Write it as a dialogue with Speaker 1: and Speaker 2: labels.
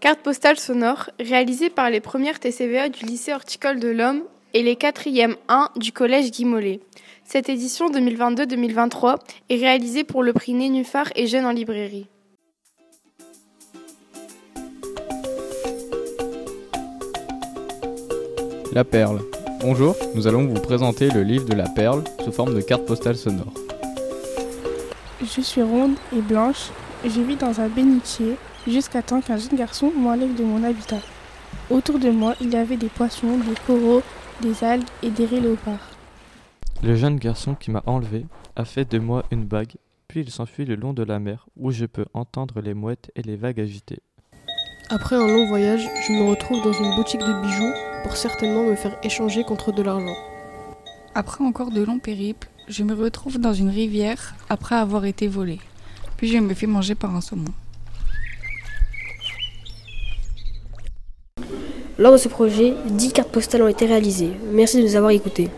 Speaker 1: Carte postale sonore, réalisée par les premières TCVA du lycée horticole de l'Homme et les 4e 1 du collège Guy Mollet. Cette édition 2022-2023 est réalisée pour le prix Nénuphar et Jeunes en librairie.
Speaker 2: La perle. Bonjour, nous allons vous présenter le livre de la perle sous forme de carte postale sonore.
Speaker 3: Je suis ronde et blanche, je vis dans un bénitier jusqu'à temps qu'un jeune garçon m'enlève de mon habitat. Autour de moi, il y avait des poissons, des coraux, des algues et des raies léopards.
Speaker 4: Le jeune garçon qui m'a enlevé a fait de moi une bague, puis il s'enfuit le long de la mer où je peux entendre les mouettes et les vagues agitées.
Speaker 5: Après un long voyage, je me retrouve dans une boutique de bijoux pour certainement me faire échanger contre de l'argent.
Speaker 6: Après encore de longs périples, je me retrouve dans une rivière après avoir été volé. Puis je me fais manger par un saumon.
Speaker 7: Lors de ce projet, 10 cartes postales ont été réalisées. Merci de nous avoir écoutés.